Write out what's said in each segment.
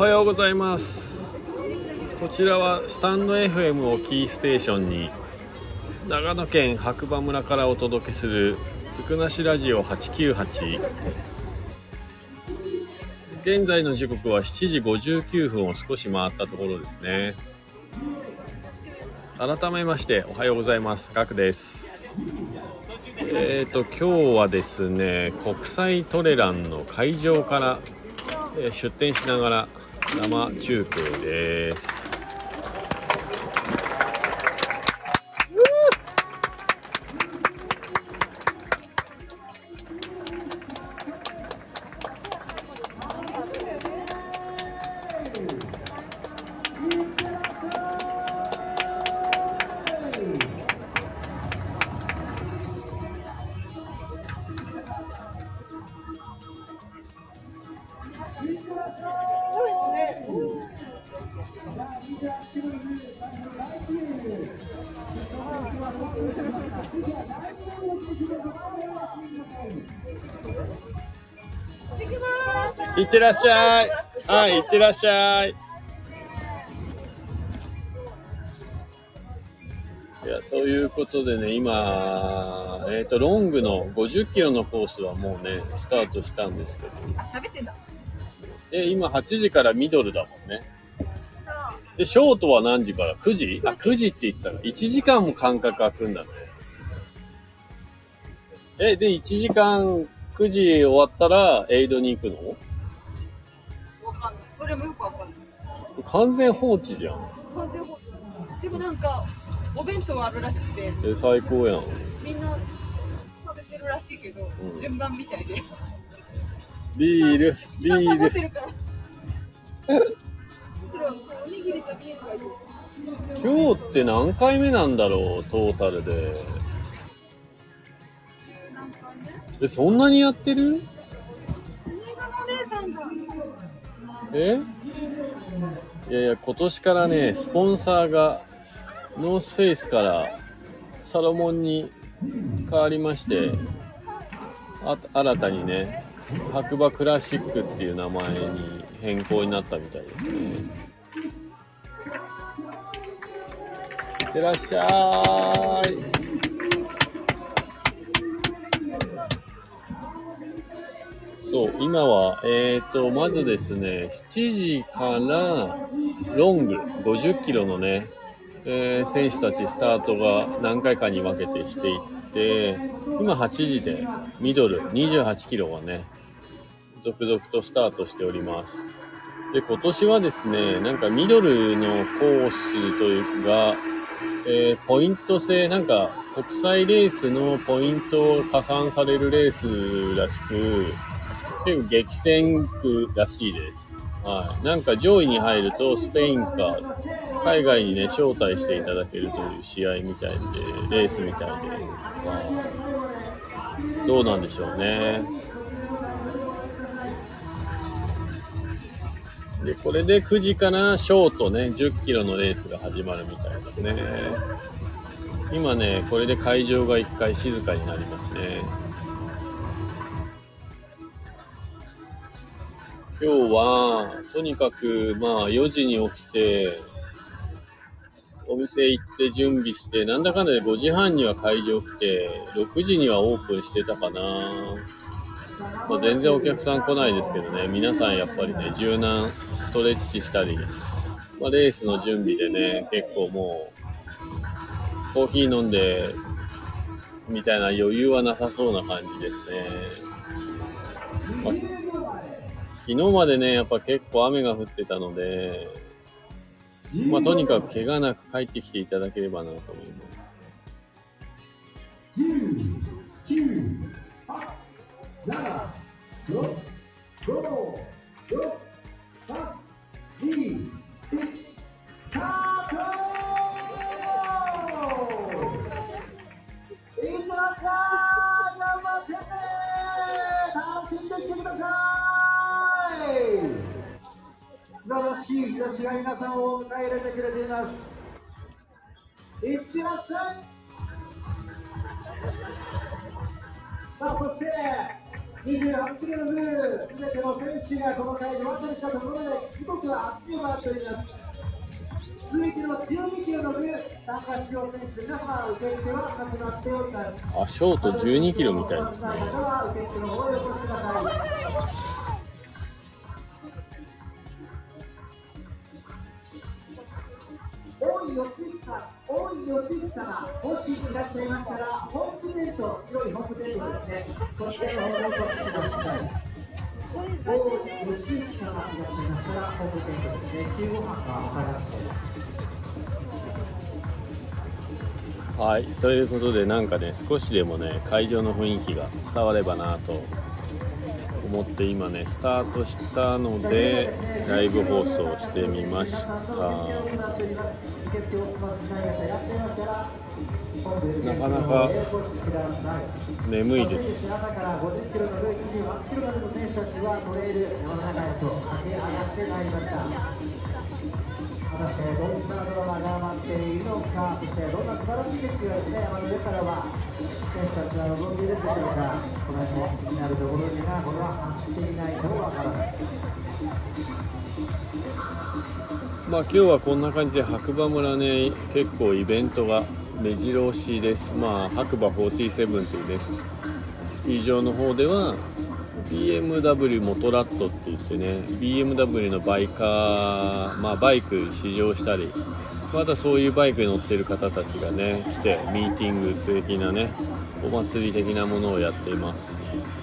はようございます。こちらはスタンド FM をキーステーションに長野県白馬村からお届けするつくなしラジオ898現在の時刻は7時59分を少し回ったところですね。改めましておはようございます。ガクです。えーと今日はですね国際トレランの会場から出店しながら生中継です。いってらっしゃい。はいいってらっしゃい。いやということでね今えっ、とロングの50キロのコースはもうねスタートしたんですけど。喋ってんだ。で今8時からミドルだもんね。でショートは何時から ?9 時？あ9時って言ってたから。1時間も間隔空くんだねえで1時間9時終わったらエイドに行くの？わかんない。それもよくわかんない。完全放置じゃん完全放置でもなんか、お弁当あるらしくて、え最高やんみんな食べてるらしいけど、うん順番みたいで。ビールビールってるから。むしろ、おにぎりとビールがいい。今日って何回目なんだろうトータルでえそんなにやってる？え？いやいや今年からねスポンサーがノースフェイスからサロモンに変わりましてあ新たにね白馬クラシックっていう名前に変更になったみたいですね。いってらっしゃいそう、今は、えっ、と、まずですね、7時からロング、50キロのね、えー選手たちスタートが何回かに分けてしていって、今8時でミドル28キロがね、続々とスタートしております。で、今年はですね、なんかミドルのコースというか、えーポイント制、なんか国際レースのポイントを加算されるレースらしく、結構激戦区らしいです。はい。なんか上位に入るとスペインか、海外にね、招待していただけるという試合みたいで、レースみたいで、まあ、どうなんでしょうね。で、これで9時からショートね、10キロのレースが始まるみたいですね。今ね、これで会場が一回静かになりますね。今日は、とにかく、まあ、4時に起きて、お店行って準備して、なんだかんだで5時半には会場来て、6時にはオープンしてたかな。まあ、全然お客さん来ないですけどね、皆さんやっぱりね、柔軟ストレッチしたり、まあ、レースの準備でね、結構もう、コーヒー飲んで、みたいな余裕はなさそうな感じですね。まあ昨日までね、やっぱ結構雨が降ってたので、まあ、とにかく怪我なく帰ってきていただければなと思います。9、8、7、6、5、4、3、2、1、素晴らしい日差しが皆さんを迎え入れてくれています。いってらっしゃい。さあそして28キロのルール、すべての選手がこの会場渡りしたところで、時刻は8を回っております。続いての12キロの部、参加出場選手皆様、受付は始まっております。あショート12キロみたいです。ね井義之さん、大井義之様、もしいらっしゃいましたら、ホームテント、白いホームテントですね、こちらの方にお越しください。大井義之様いらっしゃいましたら、ホームテントですね、救護班がお探しです。はいということでなんかね少しでもね会場の雰囲気が伝わればなと思って今ねスタートしたのでライブ放送してみました。なかなか眠いです。果たしてどんなドラマが待っているのかそしてどんな素晴らしい景色がですね山の上からは選手たちは望んでいるんでしょうか。その辺も気になるところですがこれは走っていないとわからないまあ今日はこんな感じで白馬村ね結構イベントが目白押しです。まあ白馬47というねスキー場の方では BMW モトラットって言ってね BMW のバイカーまあバイク試乗したりまたそういうバイクに乗ってる方たちがね来てミーティング的なねお祭り的なものをやっています。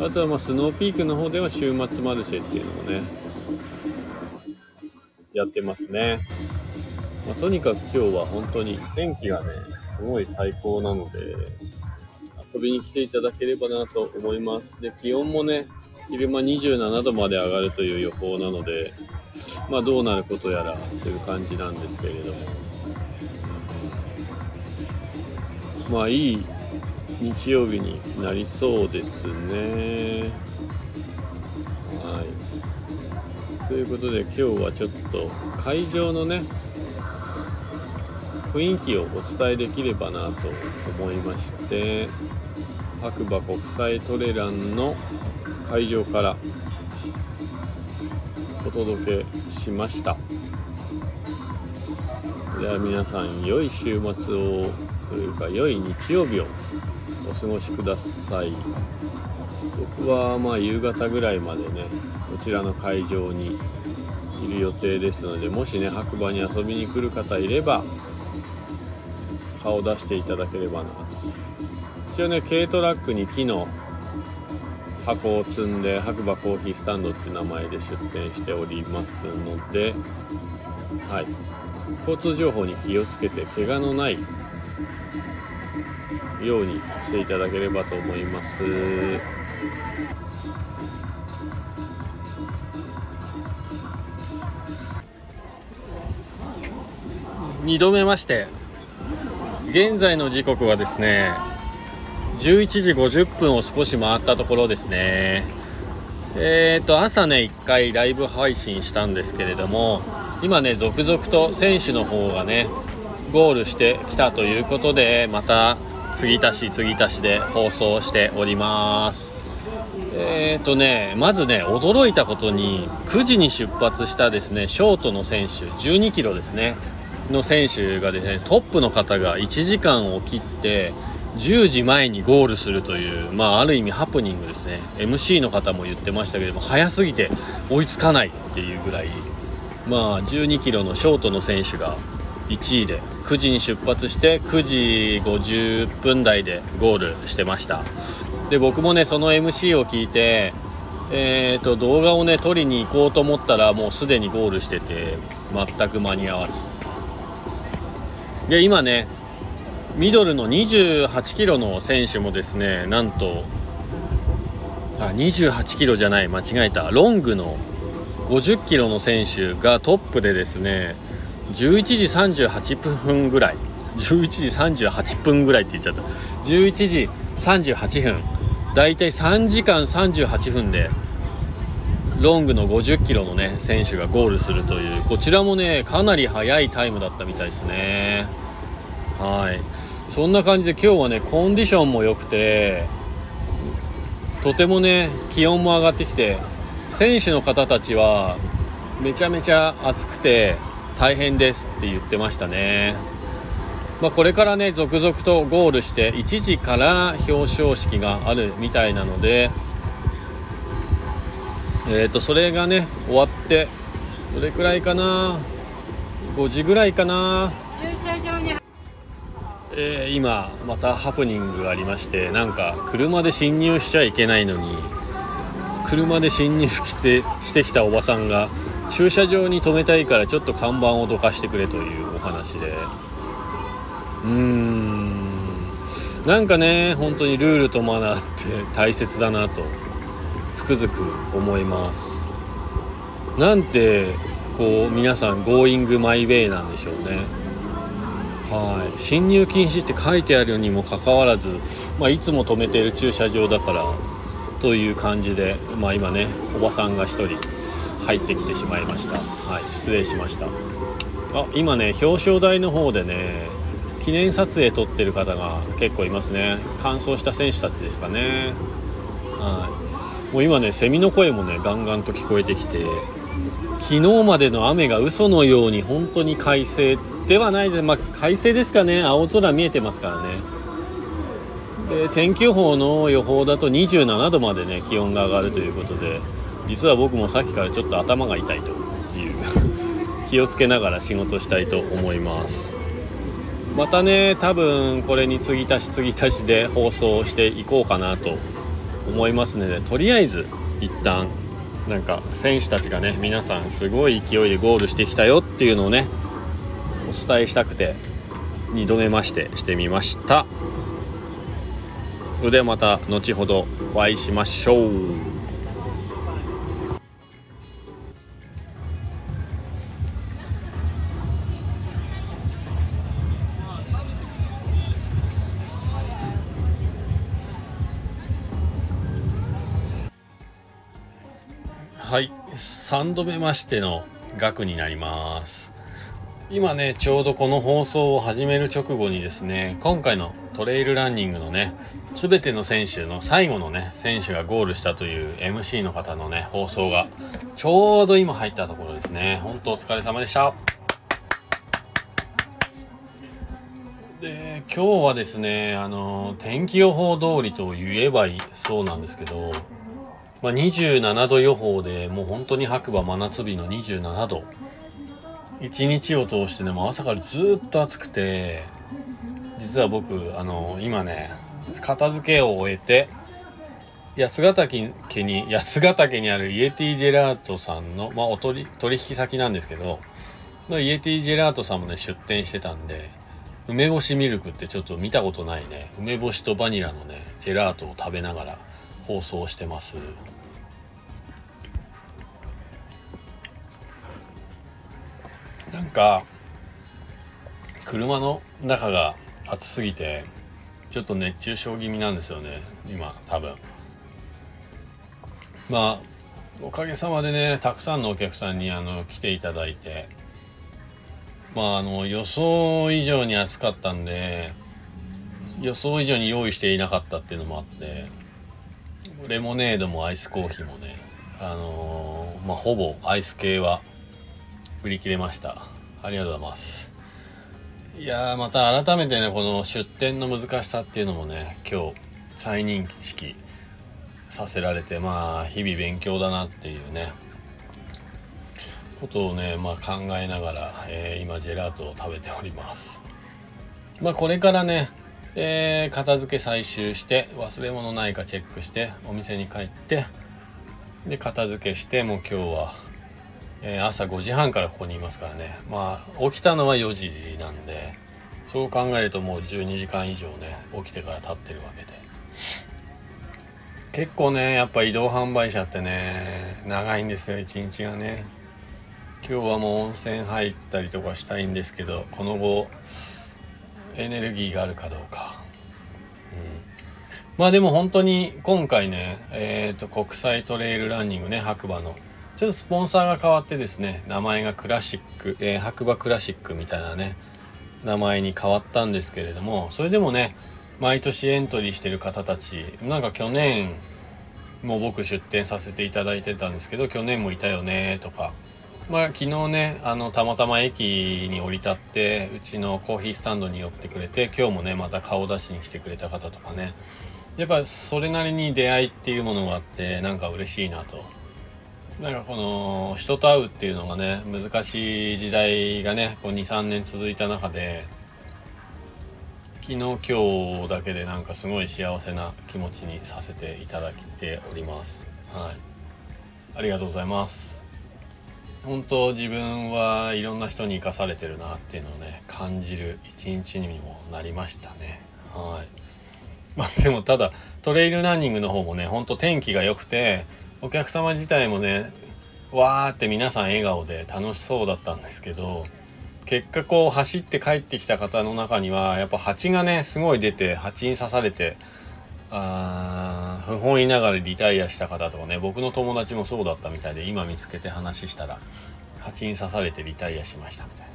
あとはまあスノーピークの方では週末マルシェっていうのをねやってますね、まあとにかく今日は本当に天気がねすごい最高なので遊びに来ていただければなと思います。で気温もね昼間27度まで上がるという予報なのでまあどうなることやらという感じなんですけれども。まあいい日曜日になりそうですね。はい。ということで今日はちょっと会場のね雰囲気をお伝えできればなと思いまして白馬国際トレランの会場からお届けしました。では皆さん良い週末を。というか良い日曜日をお過ごしください。僕はまあ夕方ぐらいまでねこちらの会場にいる予定ですのでもしね白馬に遊びに来る方いれば顔出していただければな一応ね軽トラックに木の箱を積んで白馬コーヒースタンドって名前で出店しておりますのではい。交通情報に気をつけて怪我のないようにしていただければと思います。2度目まして現在の時刻はですね11時50分を少し回ったところですね。えーと朝ね1回ライブ配信したんですけれども今ね続々と選手の方がねゴールしてきたということでまた継ぎ足し継ぎ足しで放送しております。えーとねまずね驚いたことに9時に出発したですねショートの選手12キロですねの選手がですねトップの方が1時間を切って10時前にゴールするという、まあ、ある意味ハプニングですね。MC の方も言ってましたけれども早すぎて追いつかないっていうぐらい、まあ、12キロのショートの選手が1位で9時に出発して9時50分台でゴールしてました。で僕もねその MC を聞いてえー、と動画をね撮りに行こうと思ったらもうすでにゴールしてて全く間に合わず。で今ねミドルの28キロの選手もですねなんとあ28キロじゃない間違えた。ロングの50キロの選手がトップでですね11時38分ぐらい。11時38分ぐらいって言っちゃった。11時38分だいたい3時間38分でロングの50キロのね選手がゴールするという。こちらもねかなり速いタイムだったみたいですね。はい。そんな感じで今日はねコンディションも良くてとてもね気温も上がってきて選手の方たちはめちゃめちゃ暑くて大変ですって言ってましたね。まあ、これからね続々とゴールして1時から表彰式があるみたいなので、えー、とそれがね終わってどれくらいかな？5時ぐらいかな、えー、今またハプニングがありましてなんか車で侵入しちゃいけないのに車で侵入してしてきたおばさんが駐車場に止めたいからちょっと看板をどかしてくれというお話で。うーん。なんかね本当にルールとマナーって 大切だなとつくづく思います。なんてこう皆さん Going my way なんでしょうね。はい。侵入禁止って書いてあるにもかかわらず、まあ、いつも止めている駐車場だからという感じで、まあ、今ねおばさんが1人。入ってきてしまいました。はい失礼しました。あ今ね表彰台の方でね記念撮影撮ってる方が結構いますね。完走した選手たちですかね。はい。もう今ねセミの声もねガンガンと聞こえてきて昨日までの雨が嘘のように本当に快晴ではないでまあ快晴ですかね。青空見えてますからね。で天気予報の予報だと27度までね気温が上がるということで実は僕もさっきからちょっと頭が痛いという 気をつけながら仕事したいと思います。またね多分これに継ぎ足し継ぎ足しで放送していこうかなと思いますのでとりあえず一旦なんか選手たちがね皆さんすごい勢いでゴールしてきたよっていうのをねお伝えしたくて2度目ましてしてみました。それではまた後ほどお会いしましょう。3度目ましての額になります。今ねちょうどこの放送を始める直後にですね今回のトレイルランニングのね全ての選手の最後のね選手がゴールしたという MC の方のね放送がちょうど今入ったところですね。本当お疲れ様でした。で今日はですねあの天気予報通りと言えばいいそうなんですけどまあ、27度予報でもう本当に白馬真夏日の27度。一日を通してねも朝からずっと暑くて実は僕あの今ね片付けを終えて八ヶ岳に八ヶ岳にあるイエティジェラートさんの、まあ、お取取引先なんですけどのイエティジェラートさんもね出店してたんで梅干しミルクってちょっと見たことないね。梅干しとバニラのねジェラートを食べながら。放送してます。なんか車の中が暑すぎてちょっと熱中症気味なんですよね今多分。まあおかげさまでねたくさんのお客さんにあの来ていただいてまああの予想以上に暑かったんで予想以上に用意していなかったっていうのもあってレモネードもアイスコーヒーもね、あのー、まあ、ほぼアイス系は売り切れました。ありがとうございます。いや、また改めてね、この出店の難しさっていうのもね、今日、再認識させられて、まあ、日々勉強だなっていうね、ことをね、まあ、考えながら、えー、今、ジェラートを食べております。まあ、これからね、えー、片付け採集して忘れ物ないかチェックしてお店に帰ってで片付けしてもう今日は、えー、朝5時半からここにいますからね。まあ起きたのは4時なんでそう考えるともう12時間以上ね起きてから経ってるわけで。結構ねやっぱ移動販売車ってね長いんですよ一日がね。今日はもう温泉入ったりとかしたいんですけどこの後エネルギーがあるかどうか。まあでも本当に今回ね、えっ、ー、と、国際トレイルランニングね、白馬の。ちょっとスポンサーが変わってですね、名前がクラシック、えー、白馬クラシックみたいなね、名前に変わったんですけれども、それでもね、毎年エントリーしてる方たち、なんか去年、も僕出店させていただいてたんですけど去年もいたよねとかまあ昨日ねあのたまたま駅に降り立ってうちのコーヒースタンドに寄ってくれて今日もねまた顔出しに来てくれた方とかね。やっぱそれなりに出会いっていうものがあってなんか嬉しいなと。なんかこの人と会うっていうのがね難しい時代がね23年続いた中で昨日今日だけでなんかすごい幸せな気持ちにさせていただいております。はい。ありがとうございます。本当自分はいろんな人に生かされてるなっていうのをね感じる一日にもなりましたね。はい。まあ でもただトレイルランニングの方もねほんと天気が良くてお客様自体もねわーって皆さん笑顔で楽しそうだったんですけど結果こう走って帰ってきた方の中にはやっぱ蜂がねすごい出て蜂に刺されてあ不本意ながらリタイアした方とかね僕の友達もそうだったみたいで今見つけて話したら蜂に刺されてリタイアしましたみたいな。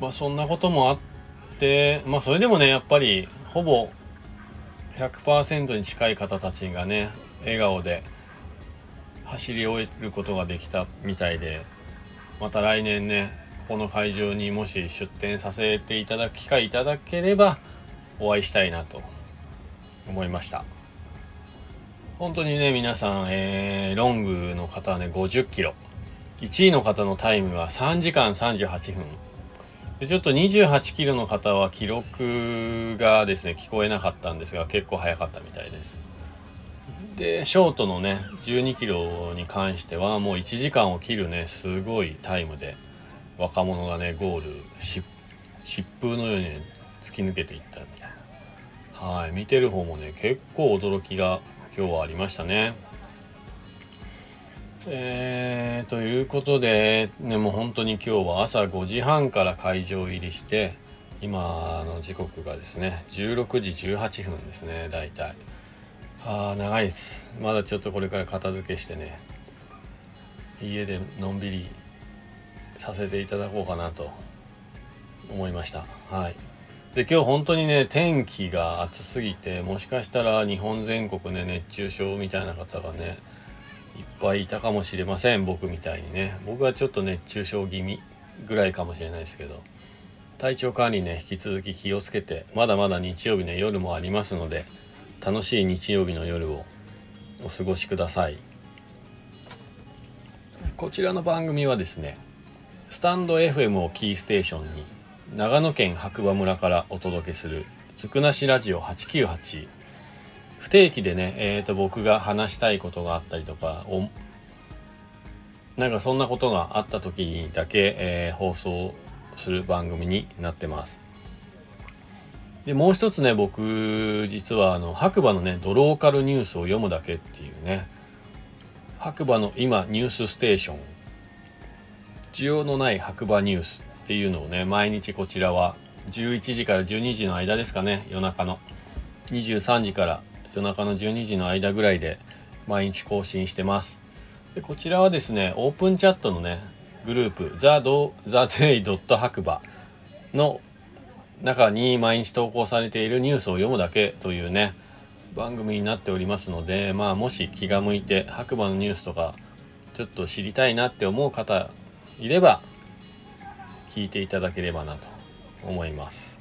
まあそんなこともあってまあそれでもねやっぱりほぼ100%に近い方たちがね笑顔で走り終えることができたみたいでまた来年ねこの会場にもし出店させていただく機会いただければお会いしたいなと。思いました。本当にね皆さん、えー、ロングの方はね50キロ。1位の方のタイムは3時間38分。でちょっと28キロの方は記録がですね聞こえなかったんですが結構早かったみたいです。でショートのね12キロに関してはもう1時間を切るねすごいタイムで若者がねゴール疾風のように、突き抜けていったみたいな。はい見てる方もね結構驚きが今日はありましたね。えー、ということで、ね、もう本当に今日は朝5時半から会場入りして今の時刻がですね16時18分ですね大体。ああ長いです。まだちょっとこれから片付けしてね家でのんびりさせていただこうかなと思いました。はい。で今日本当にね天気が暑すぎてもしかしたら日本全国ね熱中症みたいな方がねいっぱいいたかもしれません僕みたいにね。僕はちょっと熱中症気味ぐらいかもしれないですけど。体調管理ね引き続き気をつけてまだまだ日曜日の夜もありますので楽しい日曜日の夜をお過ごしください。こちらの番組はですねスタンド FM をキーステーションに長野県白馬村からお届けするつくなしラジオ898不定期でね、えー、と僕が話したいことがあったりとかおなんかそんなことがあった時にだけ、えー、放送する番組になってます。でもう一つね僕実はあの白馬のねドローカルニュースを読むだけっていうね白馬の今ニュースステーション。需要のない白馬ニュース。っていうのをね毎日こちらは11時から12時の間ですかね夜中の23時から夜中の12時の間ぐらいで毎日更新してますでこちらはですねオープンチャットのねグループ TheDay. 白馬の中に毎日投稿されているニュースを読むだけというね番組になっておりますのでまあもし気が向いて白馬のニュースとかちょっと知りたいなって思う方いれば聞いていただければなと思います。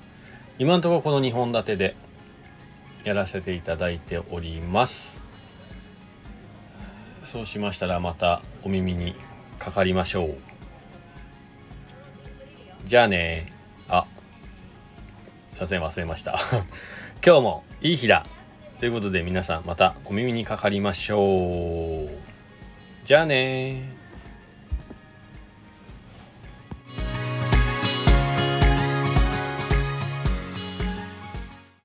今のところこの2本立てでやらせていただいております。そうしましたらまたお耳にかかりましょう。じゃあね。あ。すいません忘れました。今日もいい日だ。ということで皆さんまたお耳にかかりましょう。じゃあね。